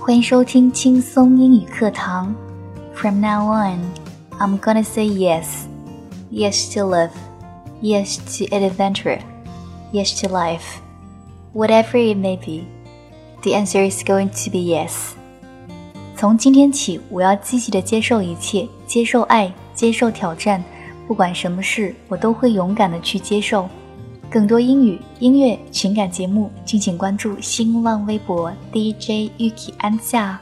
欢迎收听轻松英语课堂。From now on, I'm gonna say yes. Yes to love. Yes to adventure. Yes to life. Whatever it may be, the answer is going to be yes. 从今天起，我要积极的接受一切，接受爱，接受挑战。不管什么事，我都会勇敢的去接受。 更多英语、音乐、情感节目，敬请关注新浪微博 DJ Yuki 安夏。